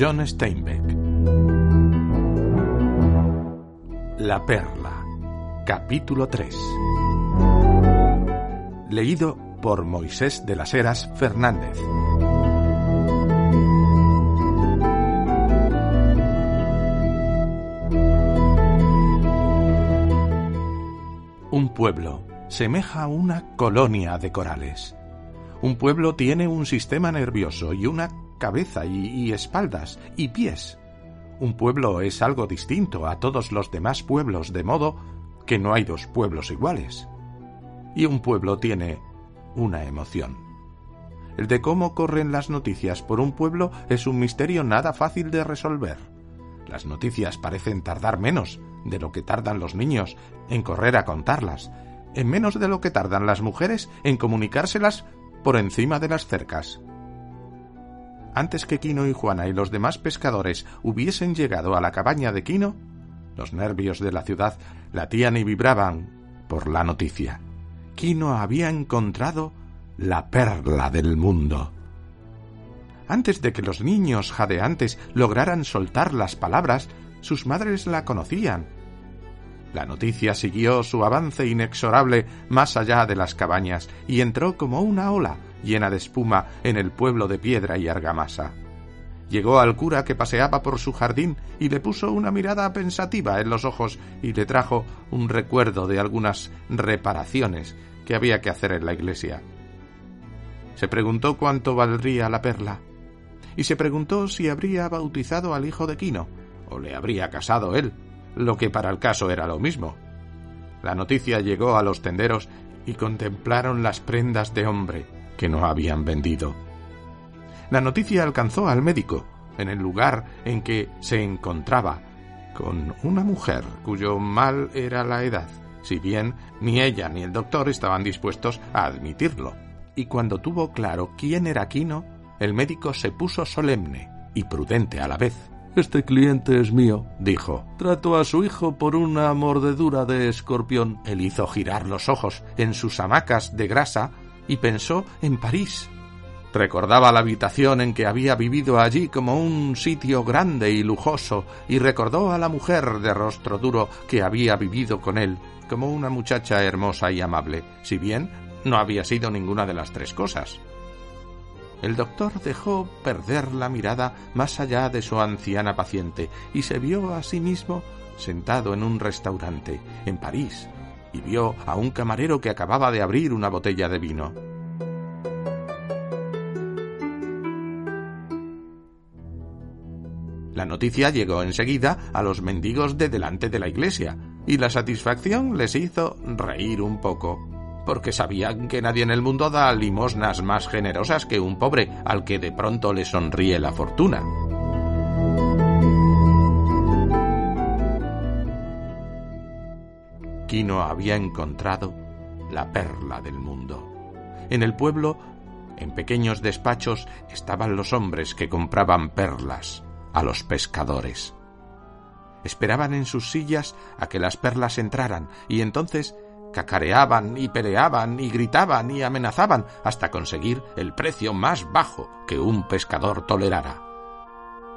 John Steinbeck. La Perla Capítulo 3 Leído por Moisés de las Heras Fernández. Un pueblo semeja a una colonia de corales. Un pueblo tiene un sistema nervioso y una cabeza y, espaldas y pies. Un pueblo es algo distinto a todos los demás pueblos, de modo que no hay dos pueblos iguales. Y un pueblo tiene una emoción. El de cómo corren las noticias por un pueblo es un misterio nada fácil de resolver. Las noticias parecen tardar menos de lo que tardan los niños en correr a contarlas, en menos de lo que tardan las mujeres en comunicárselas por encima de las cercas. Antes que Quino y Juana y los demás pescadores hubiesen llegado a la cabaña de Quino, los nervios de la ciudad latían y vibraban por la noticia. Quino había encontrado la perla del mundo. Antes de que los niños jadeantes lograran soltar las palabras, sus madres la conocían. La noticia siguió su avance inexorable más allá de las cabañas y entró como una ola llena de espuma en el pueblo de piedra y argamasa. Llegó al cura que paseaba por su jardín y le puso una mirada pensativa en los ojos y le trajo un recuerdo de algunas reparaciones que había que hacer en la iglesia. Se preguntó cuánto valdría la perla y se preguntó si habría bautizado al hijo de Quino o le habría casado él, lo que para el caso era lo mismo. La noticia llegó a los tenderos y contemplaron las prendas de hombre que no habían vendido. La noticia alcanzó al médico en el lugar en que se encontraba, con una mujer cuyo mal era la edad, si bien ni ella ni el doctor estaban dispuestos a admitirlo. Y cuando tuvo claro quién era Quino, el médico se puso solemne y prudente a la vez. Este cliente es mío, dijo. Trato a su hijo por una mordedura de escorpión. Él hizo girar los ojos en sus hamacas de grasa y pensó en París. Recordaba la habitación en que había vivido allí como un sitio grande y lujoso, y recordó a la mujer de rostro duro que había vivido con él, como una muchacha hermosa y amable, si bien no había sido ninguna de las tres cosas. El doctor dejó perder la mirada más allá de su anciana paciente y se vio a sí mismo sentado en un restaurante en París y vio a un camarero que acababa de abrir una botella de vino. La noticia llegó enseguida a los mendigos de delante de la iglesia, y la satisfacción les hizo reír un poco, porque sabían que nadie en el mundo da limosnas más generosas que un pobre al que de pronto le sonríe la fortuna. Quino había encontrado la perla del mundo. En el pueblo, en pequeños despachos, estaban los hombres que compraban perlas a los pescadores. Esperaban en sus sillas a que las perlas entraran y entonces cacareaban y peleaban y gritaban y amenazaban hasta conseguir el precio más bajo que un pescador tolerara.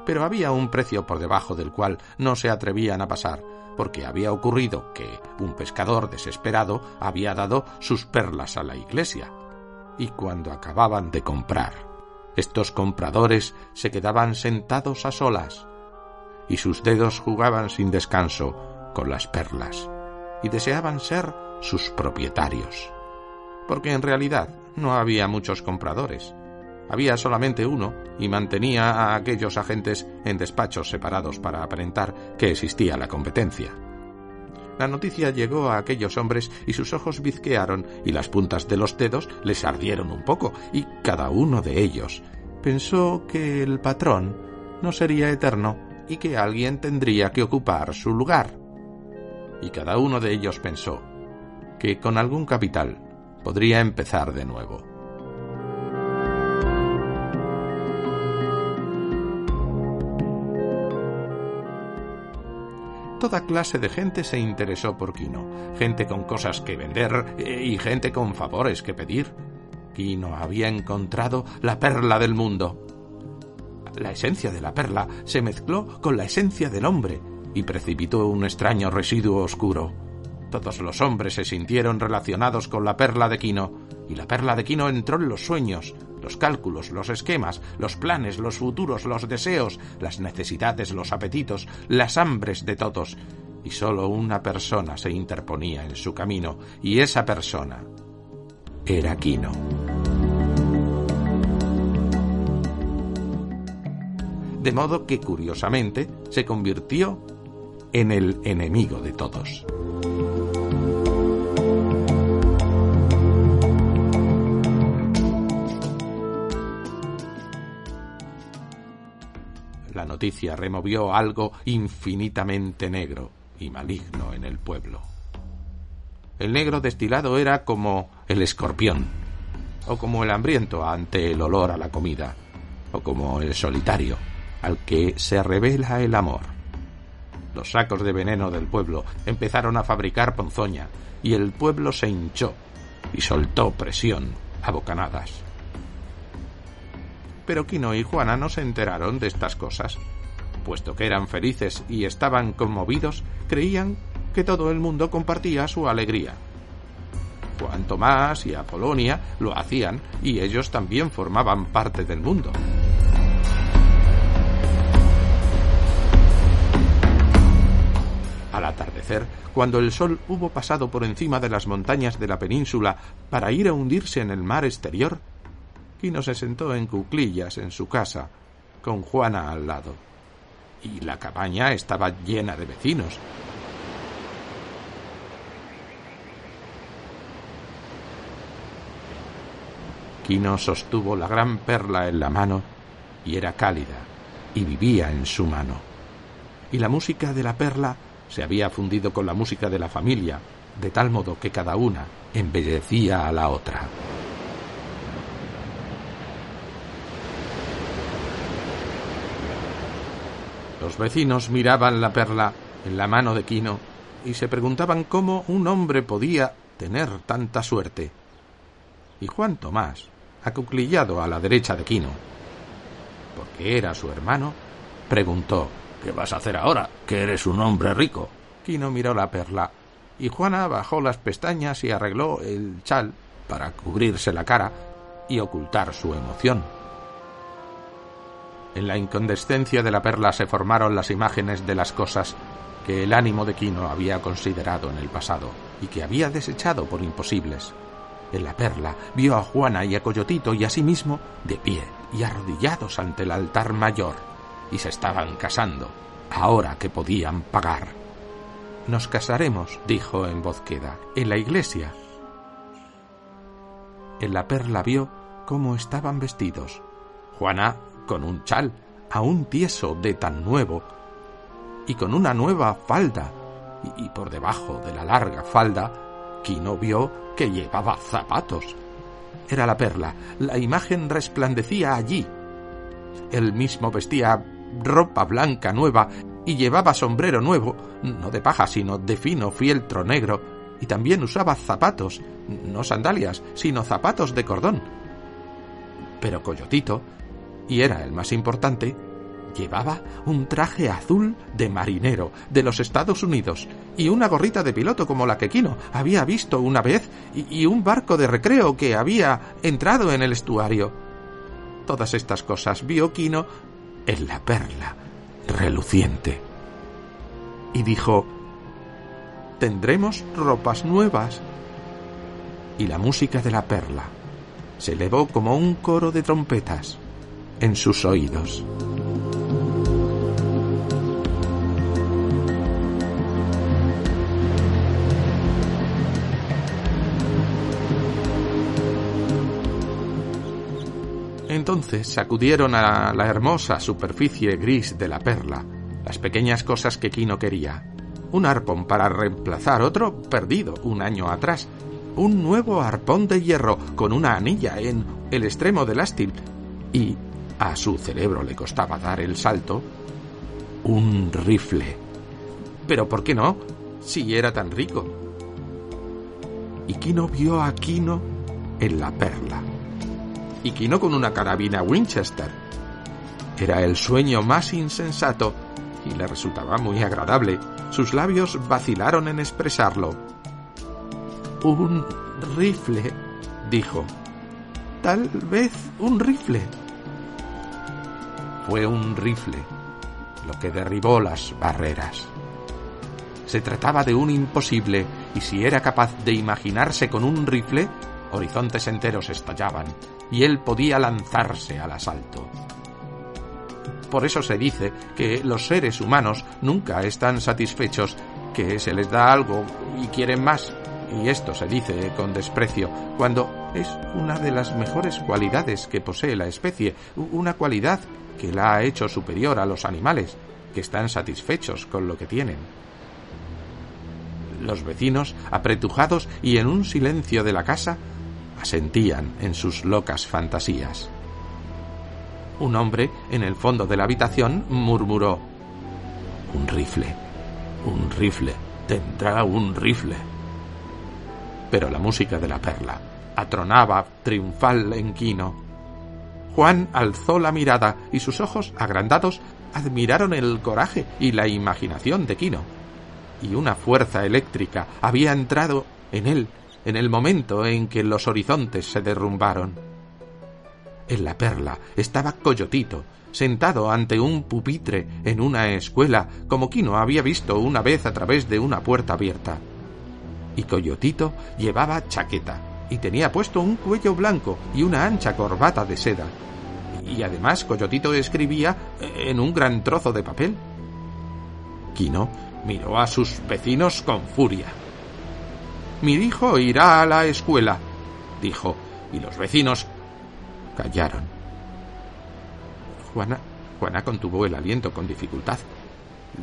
Pero había un precio por debajo del cual no se atrevían a pasar, porque había ocurrido que un pescador desesperado había dado sus perlas a la iglesia. Y cuando acababan de comprar, estos compradores se quedaban sentados a solas, y sus dedos jugaban sin descanso con las perlas, y deseaban ser sus propietarios. Porque en realidad no había muchos compradores. Había solamente uno y mantenía a aquellos agentes en despachos separados para aparentar que existía la competencia. La noticia llegó a aquellos hombres y sus ojos bizquearon y las puntas de los dedos les ardieron un poco y cada uno de ellos pensó que el patrón no sería eterno y que alguien tendría que ocupar su lugar. Y cada uno de ellos pensó que con algún capital podría empezar de nuevo. Toda clase de gente se interesó por Quino, gente con cosas que vender eh, y gente con favores que pedir. Quino había encontrado la perla del mundo. La esencia de la perla se mezcló con la esencia del hombre y precipitó un extraño residuo oscuro. Todos los hombres se sintieron relacionados con la perla de Quino, y la perla de Quino entró en los sueños, los cálculos, los esquemas, los planes, los futuros, los deseos, las necesidades, los apetitos, las hambres de todos, y sólo una persona se interponía en su camino, y esa persona era Quino. De modo que, curiosamente, se convirtió en el enemigo de todos. Noticia removió algo infinitamente negro y maligno en el pueblo. El negro destilado era como el escorpión, o como el hambriento ante el olor a la comida, o como el solitario al que se revela el amor. Los sacos de veneno del pueblo empezaron a fabricar ponzoña, y el pueblo se hinchó y soltó presión a bocanadas. Pero Quino y Juana no se enteraron de estas cosas. Puesto que eran felices y estaban conmovidos, creían que todo el mundo compartía su alegría. Juan Tomás y Apolonia lo hacían y ellos también formaban parte del mundo. Al atardecer, cuando el sol hubo pasado por encima de las montañas de la península para ir a hundirse en el mar exterior, Quino se sentó en cuclillas en su casa, con Juana al lado. Y la cabaña estaba llena de vecinos. Quino sostuvo la gran perla en la mano y era cálida y vivía en su mano. Y la música de la perla se había fundido con la música de la familia, de tal modo que cada una embellecía a la otra. Los vecinos miraban la perla en la mano de Quino y se preguntaban cómo un hombre podía tener tanta suerte. Y Juan Tomás, acuclillado a la derecha de Quino, porque era su hermano, preguntó ¿Qué vas a hacer ahora, que eres un hombre rico? Quino miró la perla y Juana bajó las pestañas y arregló el chal para cubrirse la cara y ocultar su emoción. En la incandescencia de la perla se formaron las imágenes de las cosas que el ánimo de Quino había considerado en el pasado y que había desechado por imposibles. En la perla vio a Juana y a Coyotito y a sí mismo de pie y arrodillados ante el altar mayor, y se estaban casando, ahora que podían pagar. Nos casaremos, dijo en voz queda, en la iglesia. En la perla vio cómo estaban vestidos. Juana con un chal, aún tieso de tan nuevo, y con una nueva falda, y, por debajo de la larga falda, Quino vio que llevaba zapatos. Era la perla, la imagen resplandecía allí. Él mismo vestía ropa blanca nueva y llevaba sombrero nuevo, no de paja, sino de fino fieltro negro, y también usaba zapatos, no sandalias, sino zapatos de cordón. Pero Coyotito y era el más importante, llevaba un traje azul de marinero de los Estados Unidos y una gorrita de piloto como la que Quino había visto una vez y, un barco de recreo que había entrado en el estuario. Todas estas cosas vio Quino en la perla reluciente. Y dijo, tendremos ropas nuevas. Y la música de la perla se elevó como un coro de trompetas en sus oídos. Entonces sacudieron a la hermosa superficie gris de la perla, las pequeñas cosas que Kino quería. Un arpón para reemplazar otro perdido un año atrás. Un nuevo arpón de hierro con una anilla en el extremo del ástil. Y a su cerebro le costaba dar el salto. Un rifle. Pero ¿por qué no? Si era tan rico. Y Kino vio a Kino en la perla. Y Kino con una carabina Winchester. Era el sueño más insensato y le resultaba muy agradable. Sus labios vacilaron en expresarlo. Un rifle, dijo. Tal vez un rifle. Fue un rifle lo que derribó las barreras. Se trataba de un imposible, y si era capaz de imaginarse con un rifle, horizontes enteros estallaban, y él podía lanzarse al asalto. Por eso se dice que los seres humanos nunca están satisfechos, que se les da algo y quieren más. Y esto se dice con desprecio, cuando es una de las mejores cualidades que posee la especie, una cualidad que la ha hecho superior a los animales, que están satisfechos con lo que tienen. Los vecinos, apretujados y en un silencio de la casa, asentían en sus locas fantasías. Un hombre, en el fondo de la habitación, murmuró Un rifle, un rifle, tendrá un rifle. Pero la música de la perla atronaba triunfal en Quino. Juan alzó la mirada y sus ojos agrandados admiraron el coraje y la imaginación de Quino. Y una fuerza eléctrica había entrado en él en el momento en que los horizontes se derrumbaron. En la perla estaba Coyotito, sentado ante un pupitre en una escuela, como Quino había visto una vez a través de una puerta abierta. Y Coyotito llevaba chaqueta, y tenía puesto un cuello blanco y una ancha corbata de seda. Y además Coyotito escribía en un gran trozo de papel. Quino miró a sus vecinos con furia. Mi hijo irá a la escuela, dijo, y los vecinos Callaron. Juana, Juana contuvo el aliento con dificultad.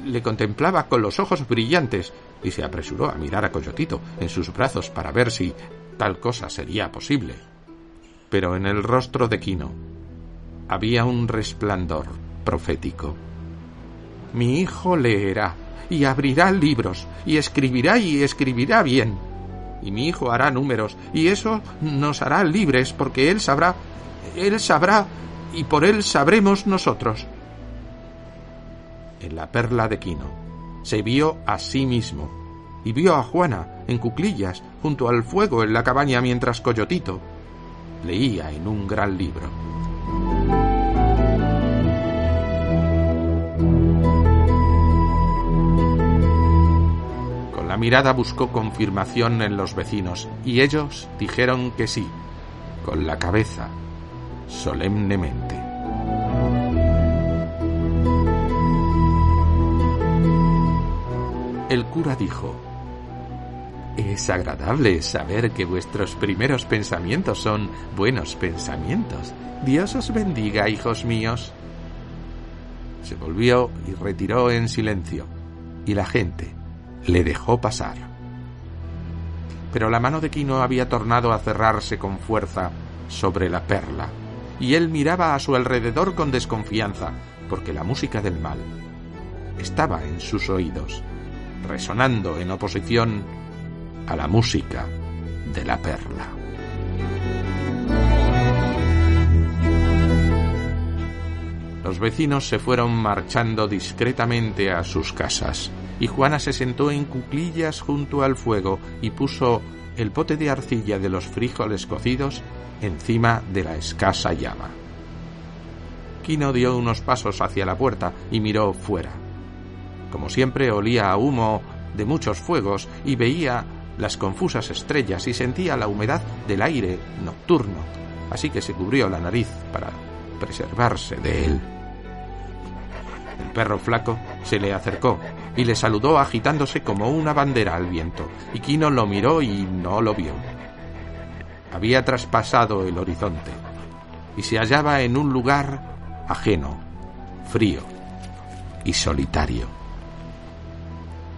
Le contemplaba con los ojos brillantes y se apresuró a mirar a Coyotito en sus brazos para ver si tal cosa sería posible. Pero en el rostro de Quino había un resplandor profético. Mi hijo leerá y abrirá libros y escribirá y escribirá bien. Y mi hijo hará números y eso nos hará libres porque él sabrá él sabrá y por Él sabremos nosotros. En la perla de Quino se vio a sí mismo y vio a Juana en cuclillas junto al fuego en la cabaña mientras Coyotito leía en un gran libro. Con la mirada buscó confirmación en los vecinos y ellos dijeron que sí, con la cabeza solemnemente. El cura dijo, Es agradable saber que vuestros primeros pensamientos son buenos pensamientos. Dios os bendiga, hijos míos. Se volvió y retiró en silencio, y la gente le dejó pasar. Pero la mano de Quino había tornado a cerrarse con fuerza sobre la perla y él miraba a su alrededor con desconfianza, porque la música del mal estaba en sus oídos, resonando en oposición a la música de la perla. Los vecinos se fueron marchando discretamente a sus casas, y Juana se sentó en cuclillas junto al fuego y puso el pote de arcilla de los frijoles cocidos encima de la escasa llama. Quino dio unos pasos hacia la puerta y miró fuera. Como siempre olía a humo de muchos fuegos y veía las confusas estrellas y sentía la humedad del aire nocturno, así que se cubrió la nariz para preservarse de él. El perro flaco se le acercó y le saludó agitándose como una bandera al viento, y Quino lo miró y no lo vio había traspasado el horizonte. y se hallaba en un lugar ajeno, frío y solitario.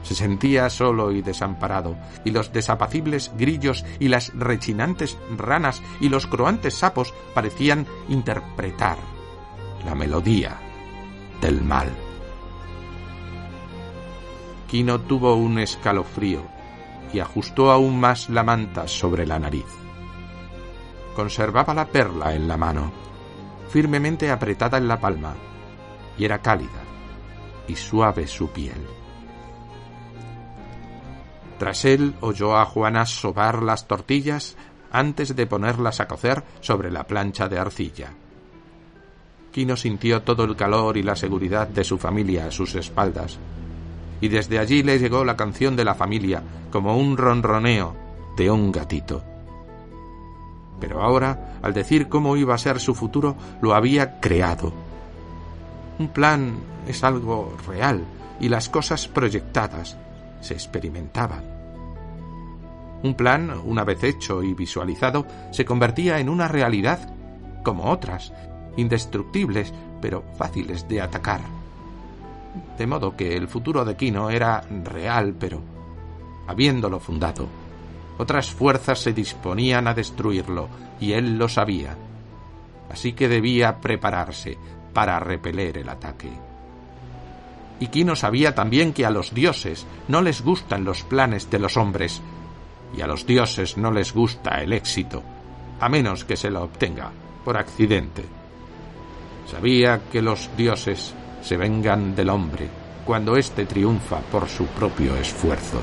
Se sentía solo y desamparado, y los desapacibles grillos y las rechinantes ranas y los croantes sapos parecían interpretar la melodía del mal. Quino tuvo un escalofrío y ajustó aún más la manta sobre la nariz. Conservaba la perla en la mano, firmemente apretada en la palma, y era cálida y suave su piel. Tras él oyó a Juana sobar las tortillas antes de ponerlas a cocer sobre la plancha de arcilla. Quino sintió todo el calor y la seguridad de su familia a sus espaldas, y desde allí le llegó la canción de la familia como un ronroneo de un gatito. Pero ahora, al decir cómo iba a ser su futuro, lo había creado. Un plan es algo real y las cosas proyectadas se experimentaban. Un plan, una vez hecho y visualizado, se convertía en una realidad como otras, indestructibles, pero fáciles de atacar. De modo que el futuro de Kino era real, pero, habiéndolo fundado, otras fuerzas se disponían a destruirlo, y él lo sabía. Así que debía prepararse para repeler el ataque. Y Kino sabía también que a los dioses no les gustan los planes de los hombres, y a los dioses no les gusta el éxito, a menos que se lo obtenga por accidente. Sabía que los dioses se vengan del hombre cuando éste triunfa por su propio esfuerzo.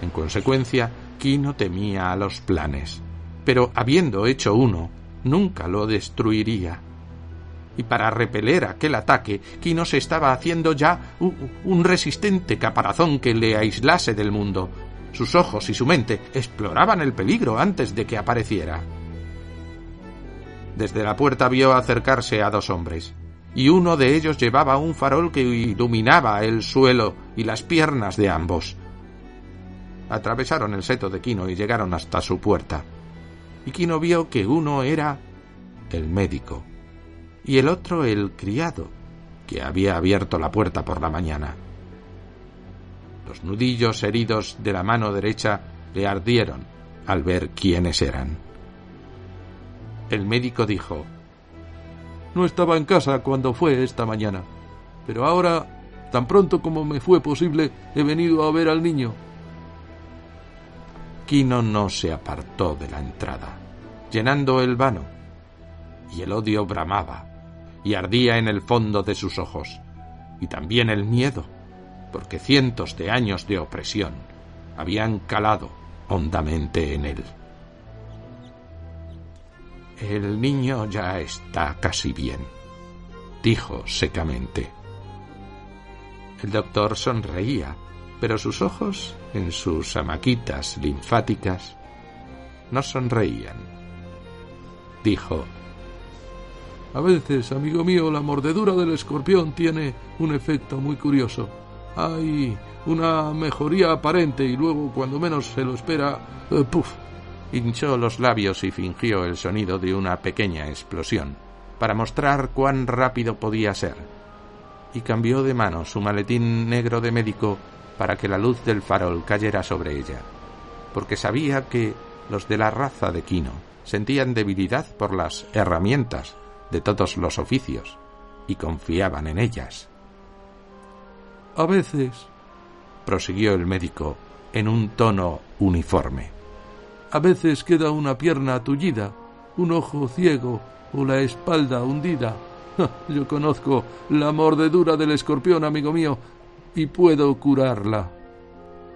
En consecuencia, Kino temía a los planes, pero habiendo hecho uno, nunca lo destruiría. Y para repeler aquel ataque, Kino se estaba haciendo ya un resistente caparazón que le aislase del mundo, sus ojos y su mente exploraban el peligro antes de que apareciera. Desde la puerta vio acercarse a dos hombres, y uno de ellos llevaba un farol que iluminaba el suelo y las piernas de ambos. Atravesaron el seto de Quino y llegaron hasta su puerta. Y Quino vio que uno era el médico y el otro el criado, que había abierto la puerta por la mañana. Los nudillos heridos de la mano derecha le ardieron al ver quiénes eran. El médico dijo No estaba en casa cuando fue esta mañana, pero ahora, tan pronto como me fue posible, he venido a ver al niño. Quino no se apartó de la entrada, llenando el vano, y el odio bramaba y ardía en el fondo de sus ojos, y también el miedo porque cientos de años de opresión habían calado hondamente en él. El niño ya está casi bien, dijo secamente. El doctor sonreía, pero sus ojos, en sus amaquitas linfáticas, no sonreían. Dijo, A veces, amigo mío, la mordedura del escorpión tiene un efecto muy curioso hay una mejoría aparente y luego, cuando menos se lo espera, eh, ¡puf! Hinchó los labios y fingió el sonido de una pequeña explosión, para mostrar cuán rápido podía ser. Y cambió de mano su maletín negro de médico para que la luz del farol cayera sobre ella, porque sabía que los de la raza de Quino sentían debilidad por las herramientas de todos los oficios y confiaban en ellas. A veces, prosiguió el médico en un tono uniforme. A veces queda una pierna tullida, un ojo ciego o la espalda hundida. Yo conozco la mordedura del escorpión, amigo mío, y puedo curarla.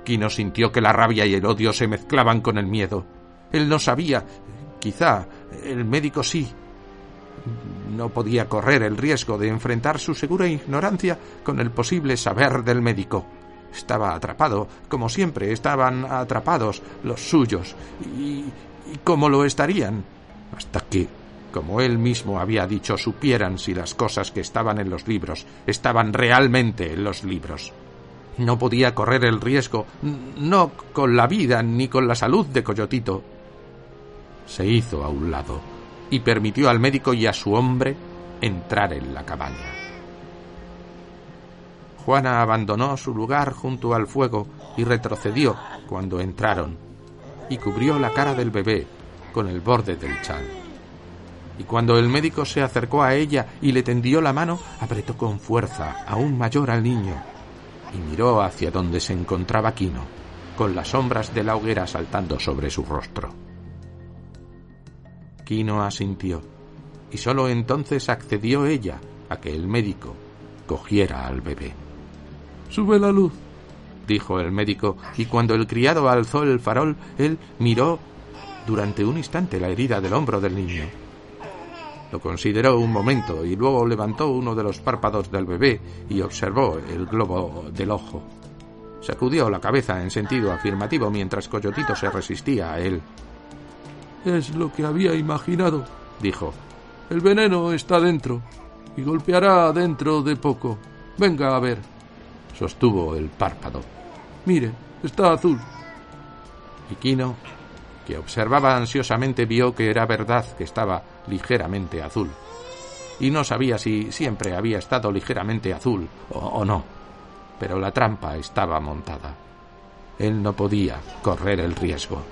Quino sintió que la rabia y el odio se mezclaban con el miedo. Él no sabía, quizá el médico sí, no podía correr el riesgo de enfrentar su segura ignorancia con el posible saber del médico. Estaba atrapado, como siempre estaban atrapados los suyos, y, y cómo lo estarían, hasta que, como él mismo había dicho, supieran si las cosas que estaban en los libros estaban realmente en los libros. No podía correr el riesgo, no con la vida ni con la salud de Coyotito. Se hizo a un lado y permitió al médico y a su hombre entrar en la cabaña. Juana abandonó su lugar junto al fuego y retrocedió cuando entraron, y cubrió la cara del bebé con el borde del chal. Y cuando el médico se acercó a ella y le tendió la mano, apretó con fuerza aún mayor al niño y miró hacia donde se encontraba Quino, con las sombras de la hoguera saltando sobre su rostro. Quino asintió, y sólo entonces accedió ella a que el médico cogiera al bebé. Sube la luz, dijo el médico, y cuando el criado alzó el farol, él miró durante un instante la herida del hombro del niño. Lo consideró un momento y luego levantó uno de los párpados del bebé y observó el globo del ojo. Sacudió la cabeza en sentido afirmativo mientras Coyotito se resistía a él. Es lo que había imaginado, dijo. El veneno está dentro y golpeará dentro de poco. Venga a ver. Sostuvo el párpado. Mire, está azul. Y Quino que observaba ansiosamente vio que era verdad que estaba ligeramente azul. Y no sabía si siempre había estado ligeramente azul o, no. Pero la trampa estaba montada. Él no podía correr el riesgo.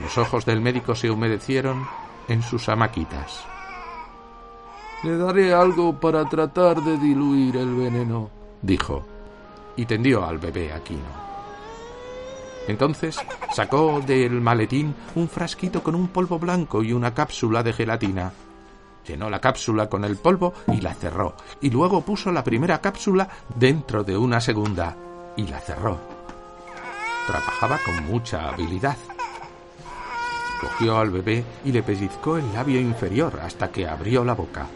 Los ojos del médico se humedecieron en sus amaquitas. Le daré algo para tratar de diluir el veneno, dijo, y tendió al bebé Aquino. Entonces sacó del maletín un frasquito con un polvo blanco y una cápsula de gelatina. Llenó la cápsula con el polvo y la cerró, y luego puso la primera cápsula dentro de una segunda y la cerró. Trabajaba con mucha habilidad. Cogió al bebé y le pellizcó el labio inferior hasta que abrió la boca.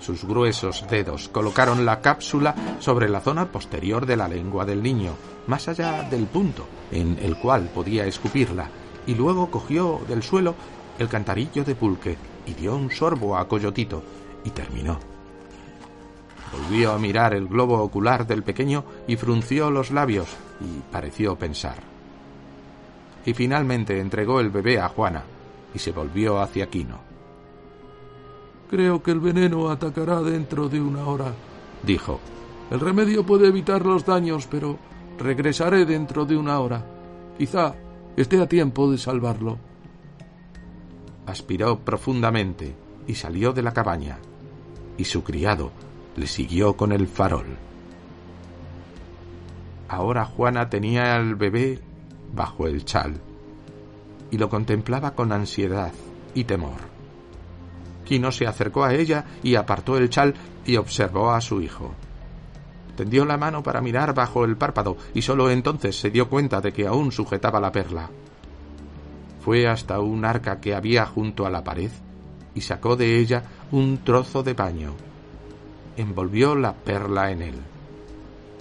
Sus gruesos dedos colocaron la cápsula sobre la zona posterior de la lengua del niño, más allá del punto en el cual podía escupirla, y luego cogió del suelo el cantarillo de pulque y dio un sorbo a Coyotito y terminó. Volvió a mirar el globo ocular del pequeño y frunció los labios y pareció pensar. Y finalmente entregó el bebé a Juana y se volvió hacia Quino. Creo que el veneno atacará dentro de una hora, dijo. El remedio puede evitar los daños, pero regresaré dentro de una hora. Quizá esté a tiempo de salvarlo. Aspiró profundamente y salió de la cabaña, y su criado le siguió con el farol. Ahora Juana tenía al bebé bajo el chal y lo contemplaba con ansiedad y temor. Quino se acercó a ella y apartó el chal y observó a su hijo. Tendió la mano para mirar bajo el párpado y sólo entonces se dio cuenta de que aún sujetaba la perla. Fue hasta un arca que había junto a la pared y sacó de ella un trozo de paño. Envolvió la perla en él.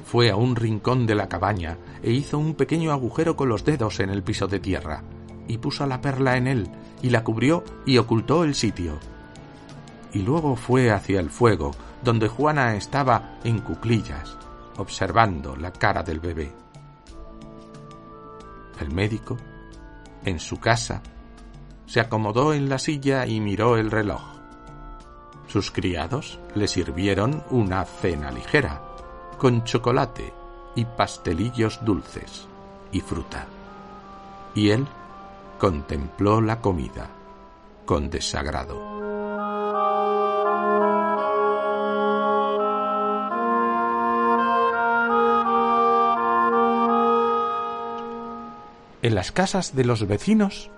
Fue a un rincón de la cabaña e hizo un pequeño agujero con los dedos en el piso de tierra, y puso la perla en él, y la cubrió y ocultó el sitio y luego fue hacia el fuego, donde Juana estaba en cuclillas, observando la cara del bebé. El médico, en su casa, se acomodó en la silla y miró el reloj. Sus criados le sirvieron una cena ligera, con chocolate y pastelillos dulces y fruta. Y él contempló la comida con desagrado. En las casas de los vecinos,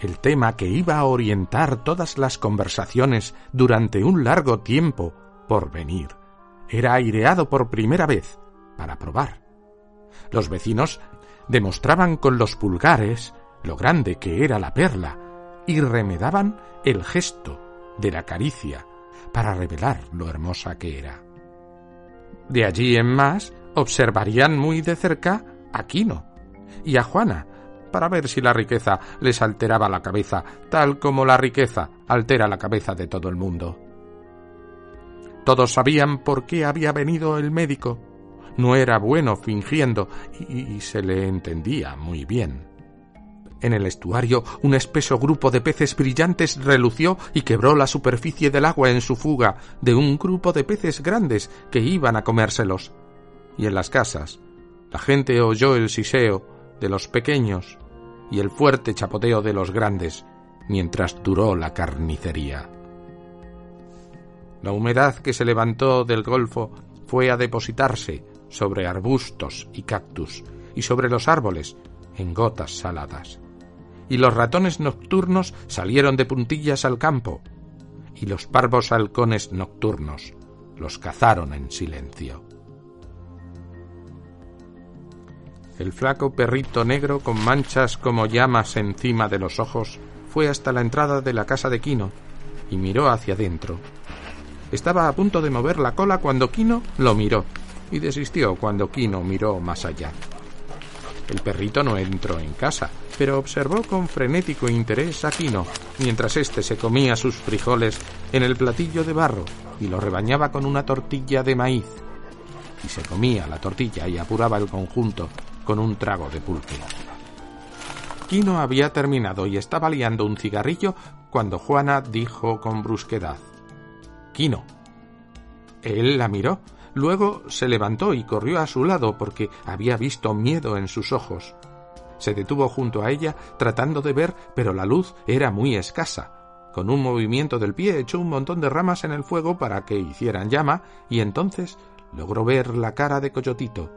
el tema que iba a orientar todas las conversaciones durante un largo tiempo por venir era aireado por primera vez para probar. Los vecinos demostraban con los pulgares lo grande que era la perla y remedaban el gesto de la caricia para revelar lo hermosa que era. De allí en más observarían muy de cerca a Quino y a Juana, para ver si la riqueza les alteraba la cabeza, tal como la riqueza altera la cabeza de todo el mundo. Todos sabían por qué había venido el médico. No era bueno fingiendo y, se le entendía muy bien. En el estuario, un espeso grupo de peces brillantes relució y quebró la superficie del agua en su fuga de un grupo de peces grandes que iban a comérselos. Y en las casas, la gente oyó el siseo de los pequeños y el fuerte chapoteo de los grandes mientras duró la carnicería. La humedad que se levantó del golfo fue a depositarse sobre arbustos y cactus y sobre los árboles en gotas saladas y los ratones nocturnos salieron de puntillas al campo, y los parvos halcones nocturnos los cazaron en silencio. El flaco perrito negro con manchas como llamas encima de los ojos fue hasta la entrada de la casa de Quino y miró hacia adentro. Estaba a punto de mover la cola cuando Quino lo miró y desistió cuando Quino miró más allá. El perrito no entró en casa, pero observó con frenético interés a Quino, mientras éste se comía sus frijoles en el platillo de barro y lo rebañaba con una tortilla de maíz. Y se comía la tortilla y apuraba el conjunto con un trago de pulque. Quino había terminado y estaba liando un cigarrillo cuando Juana dijo con brusquedad Quino. Él la miró Luego se levantó y corrió a su lado porque había visto miedo en sus ojos. Se detuvo junto a ella tratando de ver, pero la luz era muy escasa. Con un movimiento del pie echó un montón de ramas en el fuego para que hicieran llama y entonces logró ver la cara de Coyotito.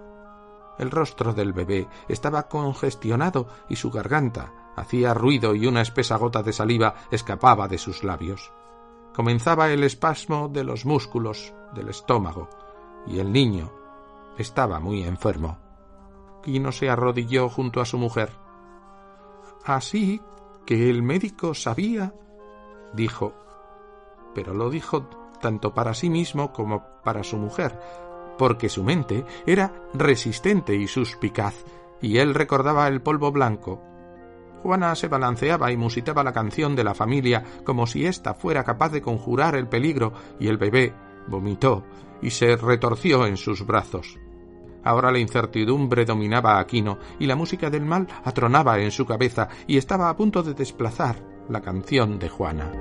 El rostro del bebé estaba congestionado y su garganta hacía ruido y una espesa gota de saliva escapaba de sus labios. Comenzaba el espasmo de los músculos del estómago y el niño estaba muy enfermo. Quino se arrodilló junto a su mujer. Así que el médico sabía, dijo, pero lo dijo tanto para sí mismo como para su mujer, porque su mente era resistente y suspicaz, y él recordaba el polvo blanco. Juana se balanceaba y musitaba la canción de la familia como si ésta fuera capaz de conjurar el peligro, y el bebé vomitó y se retorció en sus brazos. Ahora la incertidumbre dominaba a Aquino y la música del mal atronaba en su cabeza y estaba a punto de desplazar la canción de Juana.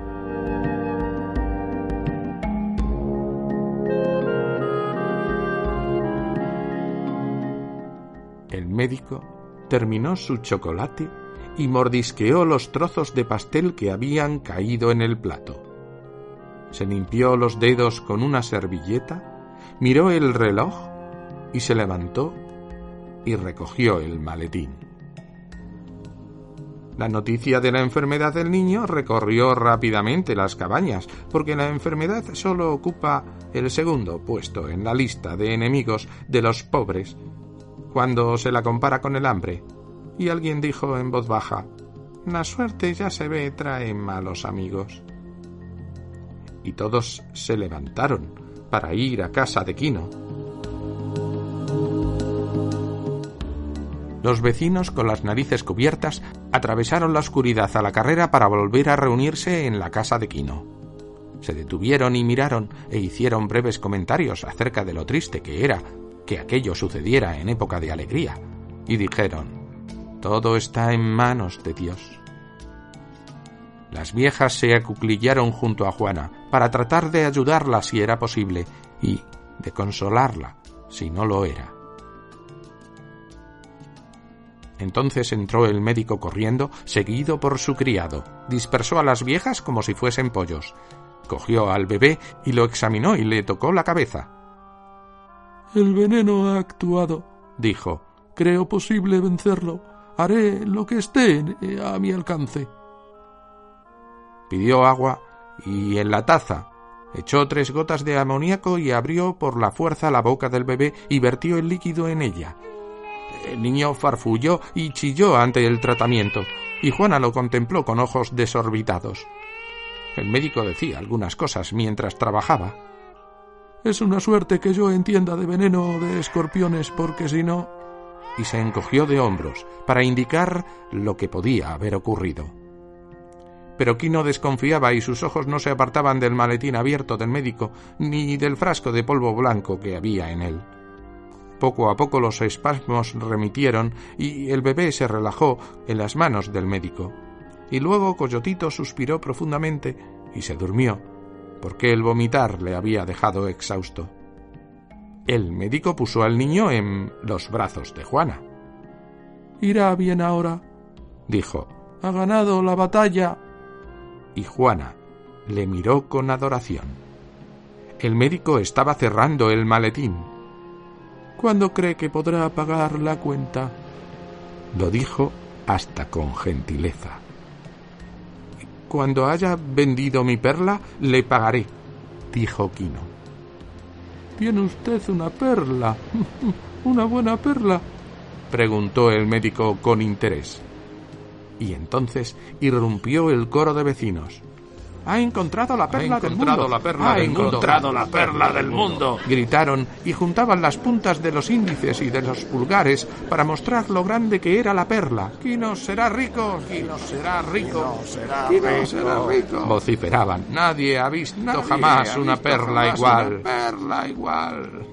El médico terminó su chocolate y mordisqueó los trozos de pastel que habían caído en el plato se limpió los dedos con una servilleta, miró el reloj y se levantó y recogió el maletín. La noticia de la enfermedad del niño recorrió rápidamente las cabañas, porque la enfermedad solo ocupa el segundo puesto en la lista de enemigos de los pobres cuando se la compara con el hambre. Y alguien dijo en voz baja, La suerte ya se ve trae malos amigos y todos se levantaron para ir a casa de Quino. Los vecinos, con las narices cubiertas, atravesaron la oscuridad a la carrera para volver a reunirse en la casa de Quino. Se detuvieron y miraron e hicieron breves comentarios acerca de lo triste que era que aquello sucediera en época de alegría, y dijeron Todo está en manos de Dios. Las viejas se acuclillaron junto a Juana para tratar de ayudarla si era posible y de consolarla si no lo era. Entonces entró el médico corriendo, seguido por su criado. Dispersó a las viejas como si fuesen pollos. Cogió al bebé y lo examinó y le tocó la cabeza. El veneno ha actuado, dijo. Creo posible vencerlo. Haré lo que esté a mi alcance pidió agua y en la taza echó tres gotas de amoníaco y abrió por la fuerza la boca del bebé y vertió el líquido en ella. El niño farfulló y chilló ante el tratamiento, y Juana lo contempló con ojos desorbitados. El médico decía algunas cosas mientras trabajaba. Es una suerte que yo entienda de veneno de escorpiones, porque si no. Y se encogió de hombros para indicar lo que podía haber ocurrido pero Quino desconfiaba y sus ojos no se apartaban del maletín abierto del médico ni del frasco de polvo blanco que había en él. Poco a poco los espasmos remitieron y el bebé se relajó en las manos del médico. Y luego Coyotito suspiró profundamente y se durmió, porque el vomitar le había dejado exhausto. El médico puso al niño en los brazos de Juana. Irá bien ahora, dijo. Ha ganado la batalla. Y Juana le miró con adoración. El médico estaba cerrando el maletín. ¿Cuándo cree que podrá pagar la cuenta? Lo dijo hasta con gentileza. Cuando haya vendido mi perla, le pagaré, dijo Quino. ¿Tiene usted una perla? ¿Una buena perla? preguntó el médico con interés. Y entonces irrumpió el coro de vecinos. Ha encontrado la perla del mundo. La perla ha encontrado la perla del mundo. Gritaron y juntaban las puntas de los índices y de los pulgares para mostrar lo grande que era la perla. Quino será rico. Quino será rico. será rico. será rico. Vociferaban. Nadie ha visto jamás una perla igual. Una perla igual.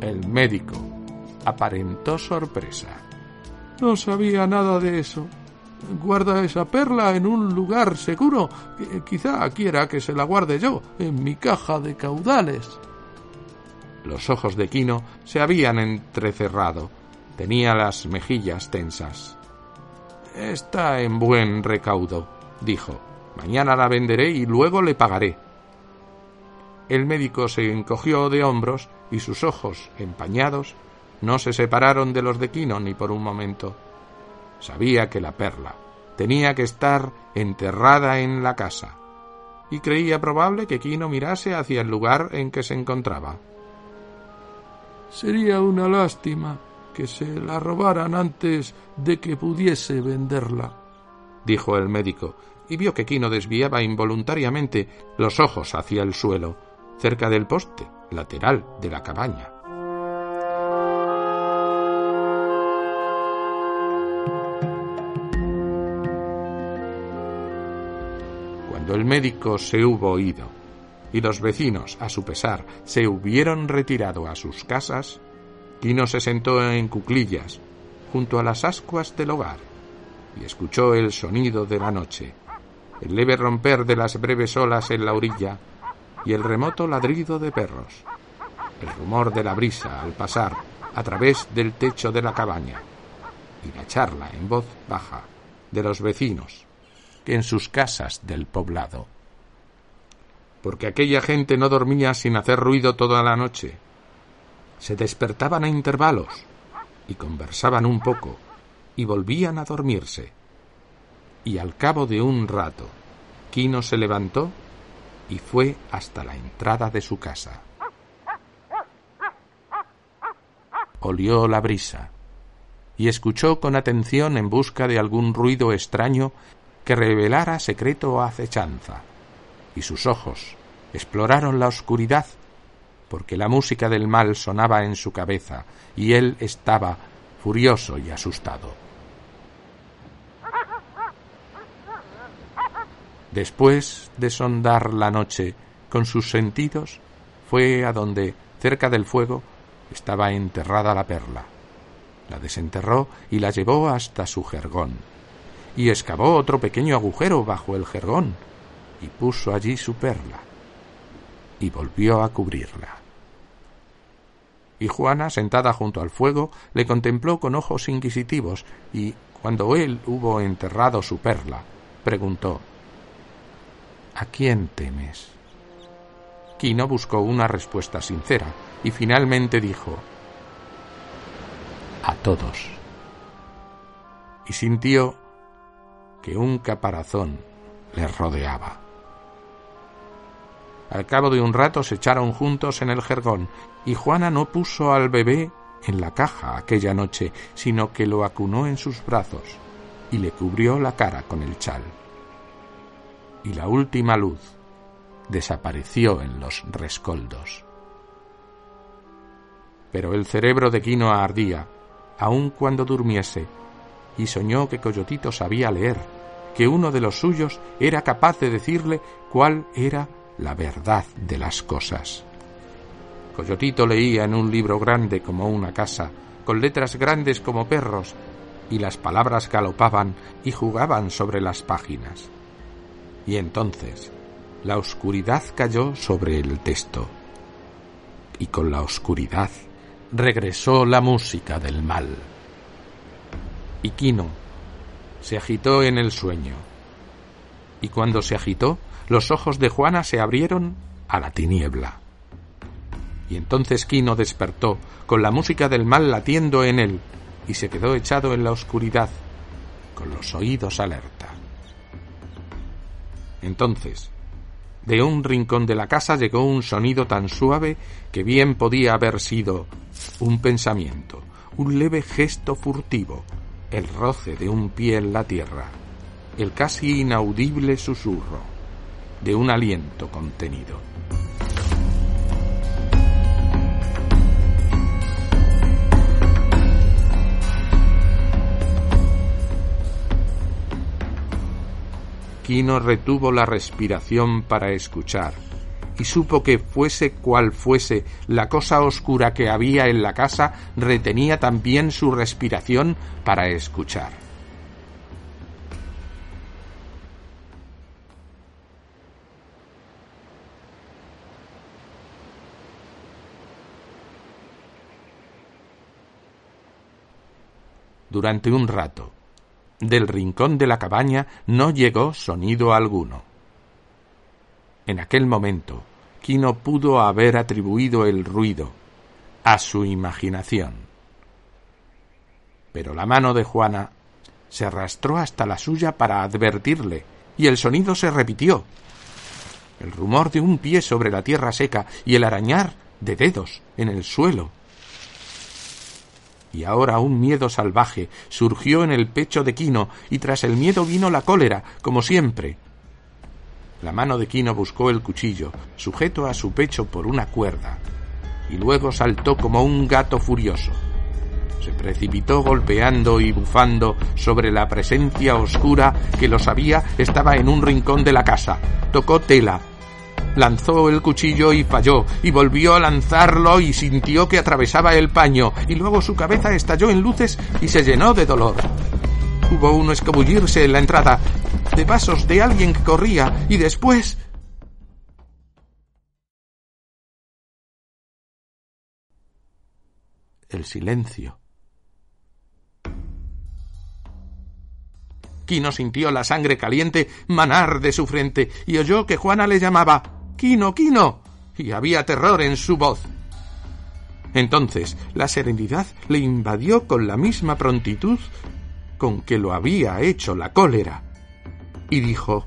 El médico aparentó sorpresa. No sabía nada de eso. Guarda esa perla en un lugar seguro. Quizá quiera que se la guarde yo, en mi caja de caudales. Los ojos de Quino se habían entrecerrado. Tenía las mejillas tensas. Está en buen recaudo, dijo. Mañana la venderé y luego le pagaré. El médico se encogió de hombros y sus ojos, empañados, no se separaron de los de Quino ni por un momento. Sabía que la perla tenía que estar enterrada en la casa, y creía probable que Quino mirase hacia el lugar en que se encontraba. Sería una lástima que se la robaran antes de que pudiese venderla, dijo el médico, y vio que Quino desviaba involuntariamente los ojos hacia el suelo, cerca del poste lateral de la cabaña. Cuando el médico se hubo ido y los vecinos, a su pesar, se hubieron retirado a sus casas, Quino se sentó en cuclillas junto a las ascuas del hogar y escuchó el sonido de la noche, el leve romper de las breves olas en la orilla y el remoto ladrido de perros, el rumor de la brisa al pasar a través del techo de la cabaña y la charla en voz baja de los vecinos en sus casas del poblado. Porque aquella gente no dormía sin hacer ruido toda la noche. Se despertaban a intervalos y conversaban un poco y volvían a dormirse. Y al cabo de un rato, Quino se levantó y fue hasta la entrada de su casa. Olió la brisa y escuchó con atención en busca de algún ruido extraño que revelara secreto o acechanza, y sus ojos exploraron la oscuridad, porque la música del mal sonaba en su cabeza, y él estaba furioso y asustado. Después de sondar la noche con sus sentidos, fue a donde, cerca del fuego, estaba enterrada la perla. La desenterró y la llevó hasta su jergón y excavó otro pequeño agujero bajo el jergón y puso allí su perla y volvió a cubrirla. Y Juana, sentada junto al fuego, le contempló con ojos inquisitivos y, cuando él hubo enterrado su perla, preguntó ¿A quién temes? Quino buscó una respuesta sincera y finalmente dijo A todos. Y sintió que un caparazón les rodeaba. Al cabo de un rato se echaron juntos en el jergón, y Juana no puso al bebé en la caja aquella noche, sino que lo acunó en sus brazos y le cubrió la cara con el chal. Y la última luz desapareció en los rescoldos. Pero el cerebro de Quino ardía, aun cuando durmiese, y soñó que Coyotito sabía leer que uno de los suyos era capaz de decirle cuál era la verdad de las cosas. Coyotito leía en un libro grande como una casa, con letras grandes como perros, y las palabras galopaban y jugaban sobre las páginas. Y entonces la oscuridad cayó sobre el texto, y con la oscuridad regresó la música del mal. Y Quino se agitó en el sueño, y cuando se agitó, los ojos de Juana se abrieron a la tiniebla. Y entonces Quino despertó, con la música del mal latiendo en él, y se quedó echado en la oscuridad, con los oídos alerta. Entonces, de un rincón de la casa llegó un sonido tan suave que bien podía haber sido un pensamiento, un leve gesto furtivo, el roce de un pie en la tierra, el casi inaudible susurro de un aliento contenido. Quino retuvo la respiración para escuchar, y supo que fuese cual fuese la cosa oscura que había en la casa, retenía también su respiración para escuchar. Durante un rato, del rincón de la cabaña no llegó sonido alguno. En aquel momento, Quino pudo haber atribuido el ruido a su imaginación. Pero la mano de Juana se arrastró hasta la suya para advertirle, y el sonido se repitió. El rumor de un pie sobre la tierra seca y el arañar de dedos en el suelo y ahora un miedo salvaje surgió en el pecho de Quino, y tras el miedo vino la cólera, como siempre. La mano de Quino buscó el cuchillo, sujeto a su pecho por una cuerda, y luego saltó como un gato furioso. Se precipitó golpeando y bufando sobre la presencia oscura que lo sabía estaba en un rincón de la casa. Tocó tela, Lanzó el cuchillo y falló, y volvió a lanzarlo y sintió que atravesaba el paño, y luego su cabeza estalló en luces y se llenó de dolor. Hubo uno escabullirse en la entrada, de pasos de alguien que corría, y después... El silencio. Quino sintió la sangre caliente manar de su frente y oyó que Juana le llamaba Quino, Quino. y había terror en su voz. Entonces la serenidad le invadió con la misma prontitud con que lo había hecho la cólera, y dijo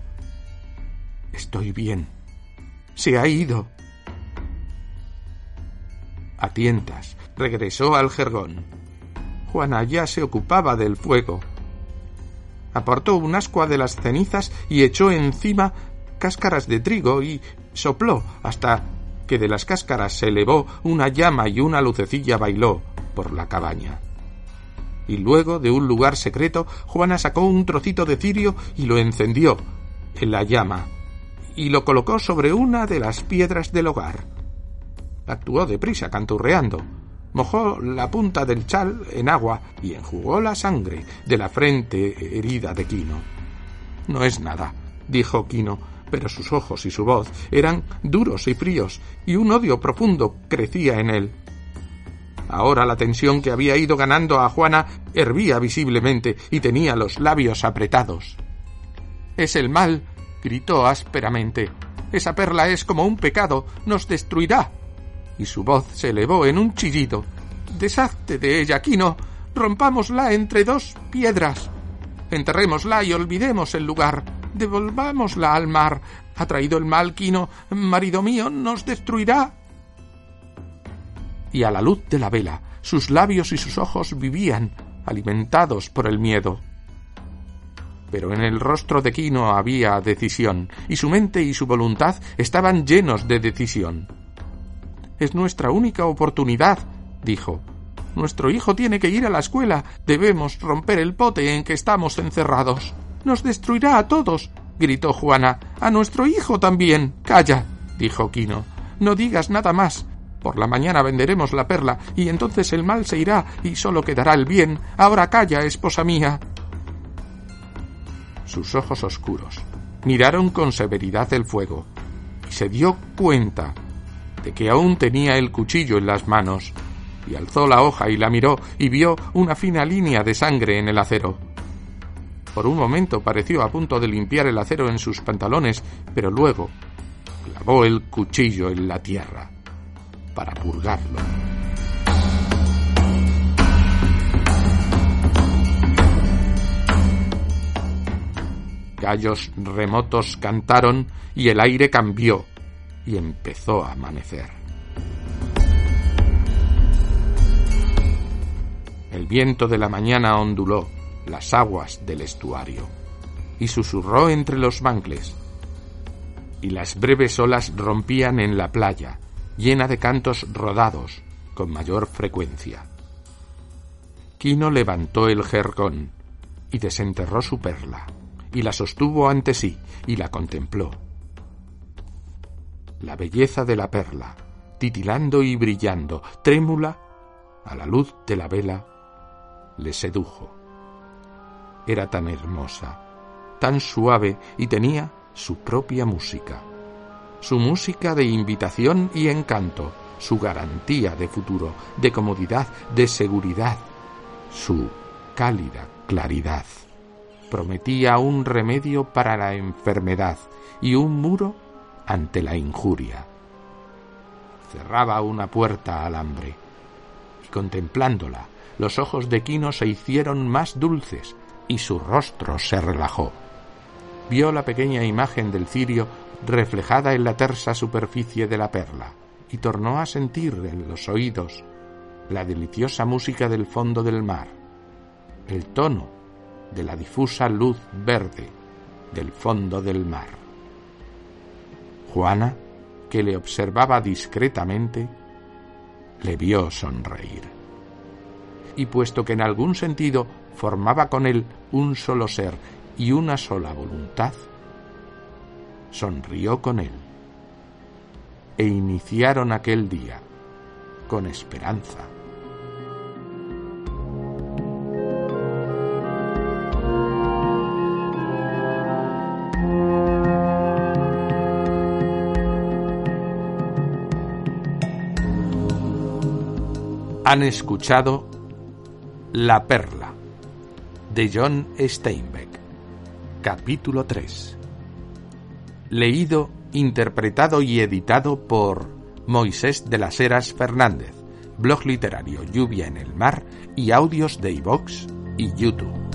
Estoy bien. Se ha ido. A tientas, regresó al jergón. Juana ya se ocupaba del fuego. Apartó un ascua de las cenizas y echó encima cáscaras de trigo y sopló hasta que de las cáscaras se elevó una llama y una lucecilla bailó por la cabaña. Y luego, de un lugar secreto, Juana sacó un trocito de cirio y lo encendió en la llama, y lo colocó sobre una de las piedras del hogar. Actuó deprisa, canturreando. Mojó la punta del chal en agua y enjugó la sangre de la frente herida de Quino. No es nada, dijo Quino, pero sus ojos y su voz eran duros y fríos, y un odio profundo crecía en él. Ahora la tensión que había ido ganando a Juana hervía visiblemente y tenía los labios apretados. Es el mal, gritó ásperamente. Esa perla es como un pecado, nos destruirá. Y su voz se elevó en un chillido. Deshazte de ella, Quino. Rompámosla entre dos piedras. Enterrémosla y olvidemos el lugar devolvámosla al mar. Ha traído el mal Quino, marido mío, nos destruirá. Y a la luz de la vela, sus labios y sus ojos vivían, alimentados por el miedo. Pero en el rostro de Quino había decisión, y su mente y su voluntad estaban llenos de decisión. Es nuestra única oportunidad, dijo. Nuestro hijo tiene que ir a la escuela. Debemos romper el pote en que estamos encerrados. nos destruirá a todos, gritó Juana. A nuestro hijo también. Calla, dijo Quino. No digas nada más. Por la mañana venderemos la perla y entonces el mal se irá y solo quedará el bien. Ahora calla, esposa mía. Sus ojos oscuros miraron con severidad el fuego y se dio cuenta de que aún tenía el cuchillo en las manos y alzó la hoja y la miró y vio una fina línea de sangre en el acero. Por un momento pareció a punto de limpiar el acero en sus pantalones, pero luego clavó el cuchillo en la tierra para purgarlo. Gallos remotos cantaron y el aire cambió y empezó a amanecer. El viento de la mañana onduló las aguas del estuario y susurró entre los bancles, y las breves olas rompían en la playa, llena de cantos rodados con mayor frecuencia. Quino levantó el jergón y desenterró su perla, y la sostuvo ante sí y la contempló. La belleza de la perla, titilando y brillando, trémula, a la luz de la vela, le sedujo. Era tan hermosa, tan suave y tenía su propia música su música de invitación y encanto, su garantía de futuro, de comodidad, de seguridad, su cálida claridad. Prometía un remedio para la enfermedad y un muro ante la injuria. Cerraba una puerta al hambre y contemplándola, los ojos de Quino se hicieron más dulces y su rostro se relajó. Vio la pequeña imagen del cirio reflejada en la tersa superficie de la perla, y tornó a sentir en los oídos la deliciosa música del fondo del mar, el tono de la difusa luz verde del fondo del mar. Juana, que le observaba discretamente, le vio sonreír. Y puesto que en algún sentido formaba con él un solo ser y una sola voluntad, sonrió con él e iniciaron aquel día con esperanza. Han escuchado La Perla de John Steinbeck, capítulo 3 leído, interpretado y editado por Moisés de las Heras Fernández, blog literario Lluvia en el Mar y audios de iVox y YouTube.